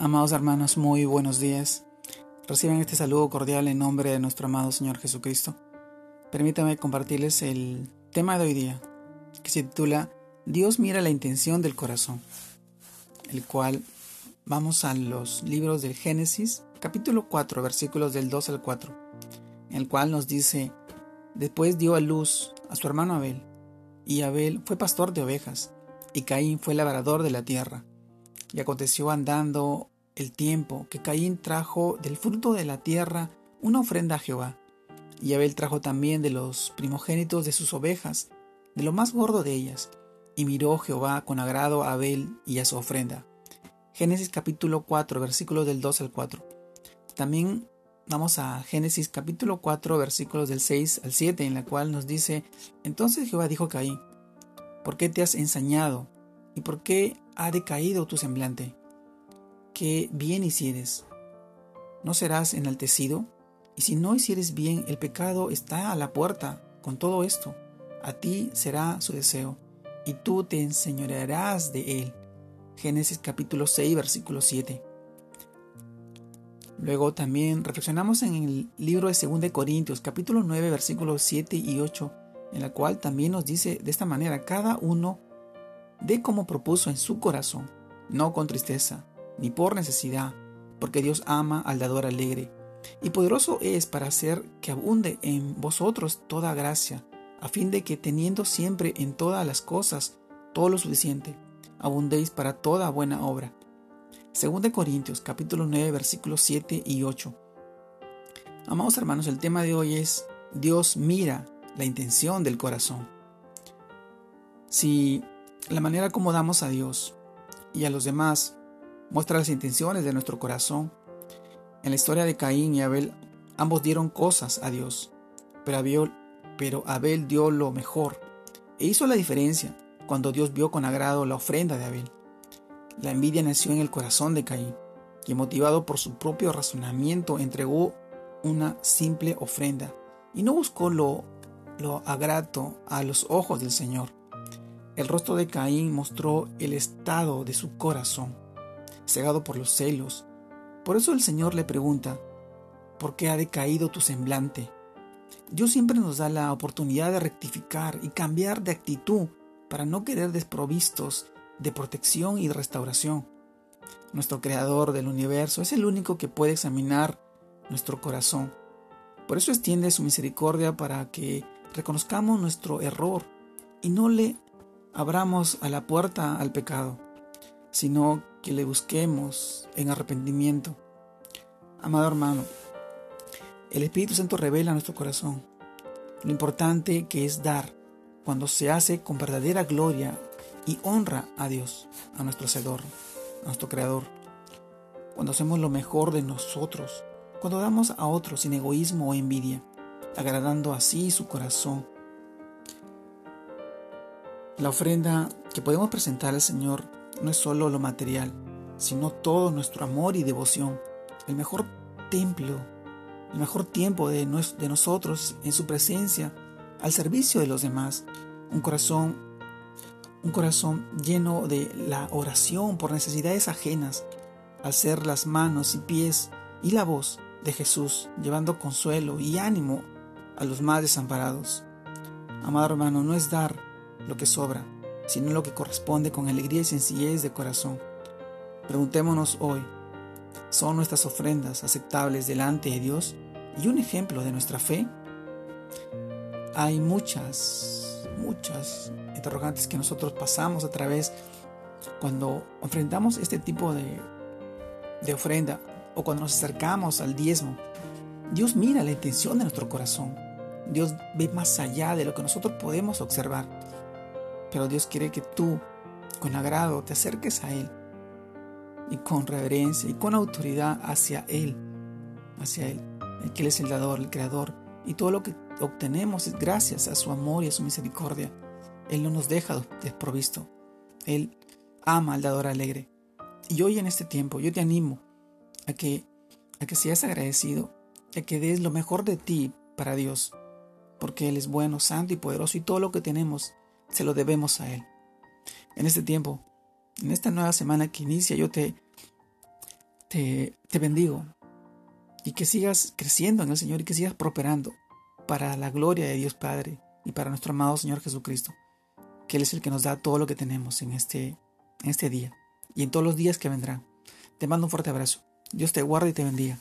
Amados hermanos, muy buenos días. Reciban este saludo cordial en nombre de nuestro amado Señor Jesucristo. Permítanme compartirles el tema de hoy día, que se titula Dios mira la intención del corazón, el cual vamos a los libros del Génesis, capítulo 4, versículos del 2 al 4, en el cual nos dice, después dio a luz a su hermano Abel, y Abel fue pastor de ovejas, y Caín fue labrador de la tierra. Y aconteció andando el tiempo que Caín trajo del fruto de la tierra una ofrenda a Jehová. Y Abel trajo también de los primogénitos de sus ovejas, de lo más gordo de ellas. Y miró Jehová con agrado a Abel y a su ofrenda. Génesis capítulo 4, versículos del 2 al 4. También vamos a Génesis capítulo 4, versículos del 6 al 7, en la cual nos dice, entonces Jehová dijo a Caín, ¿por qué te has ensañado? ¿Y por qué ha decaído tu semblante? ¿Qué bien hicieres? ¿No serás enaltecido? Y si no hicieres bien, el pecado está a la puerta con todo esto. A ti será su deseo, y tú te enseñorearás de él. Génesis capítulo 6, versículo 7. Luego también reflexionamos en el libro de 2 Corintios, capítulo 9, versículos 7 y 8, en la cual también nos dice de esta manera, cada uno de como propuso en su corazón, no con tristeza, ni por necesidad, porque Dios ama al dador alegre, y poderoso es para hacer que abunde en vosotros toda gracia, a fin de que teniendo siempre en todas las cosas todo lo suficiente, abundéis para toda buena obra. Según de Corintios capítulo 9 versículos 7 y 8. Amados hermanos, el tema de hoy es Dios mira la intención del corazón. Si la manera como damos a Dios y a los demás muestra las intenciones de nuestro corazón. En la historia de Caín y Abel, ambos dieron cosas a Dios, pero Abel, dio lo mejor e hizo la diferencia cuando Dios vio con agrado la ofrenda de Abel. La envidia nació en el corazón de Caín, que motivado por su propio razonamiento entregó una simple ofrenda y no buscó lo, lo agrato a los ojos del Señor. El rostro de Caín mostró el estado de su corazón, cegado por los celos. Por eso el Señor le pregunta, ¿por qué ha decaído tu semblante? Dios siempre nos da la oportunidad de rectificar y cambiar de actitud para no quedar desprovistos de protección y restauración. Nuestro Creador del universo es el único que puede examinar nuestro corazón. Por eso extiende su misericordia para que reconozcamos nuestro error y no le abramos a la puerta al pecado, sino que le busquemos en arrepentimiento. Amado hermano, el Espíritu Santo revela nuestro corazón lo importante que es dar cuando se hace con verdadera gloria y honra a Dios, a nuestro Hacedor, a nuestro Creador. Cuando hacemos lo mejor de nosotros, cuando damos a otros sin egoísmo o envidia, agradando así su corazón la ofrenda que podemos presentar al Señor no es solo lo material, sino todo nuestro amor y devoción, el mejor templo, el mejor tiempo de, nosotros en su presencia, al servicio de los demás, un corazón, un corazón lleno de la oración por necesidades ajenas, al ser las manos y pies y la voz de Jesús, llevando consuelo y ánimo a los más desamparados. Amado hermano, no es dar lo que sobra, sino lo que corresponde con alegría y sencillez de corazón. Preguntémonos hoy, ¿son nuestras ofrendas aceptables delante de Dios y un ejemplo de nuestra fe? Hay muchas, muchas interrogantes que nosotros pasamos a través cuando enfrentamos este tipo de, de ofrenda o cuando nos acercamos al diezmo. Dios mira la intención de nuestro corazón. Dios ve más allá de lo que nosotros podemos observar. Pero Dios quiere que tú, con agrado, te acerques a Él y con reverencia y con autoridad hacia Él, hacia Él, el que Él es el dador, el creador. Y todo lo que obtenemos es gracias a su amor y a su misericordia. Él no nos deja desprovisto. Él ama al dador alegre. Y hoy en este tiempo yo te animo a que, a que seas agradecido, a que des lo mejor de ti para Dios, porque Él es bueno, santo y poderoso y todo lo que tenemos se lo debemos a Él. En este tiempo, en esta nueva semana que inicia, yo te, te, bendigo y que sigas creciendo en el Señor y que sigas prosperando para la gloria de Dios Padre y para nuestro amado Señor Jesucristo, que Él es el que nos da todo lo que tenemos en este, en este día y en todos los días que vendrán. Te mando un fuerte abrazo. Dios te guarde y te bendiga.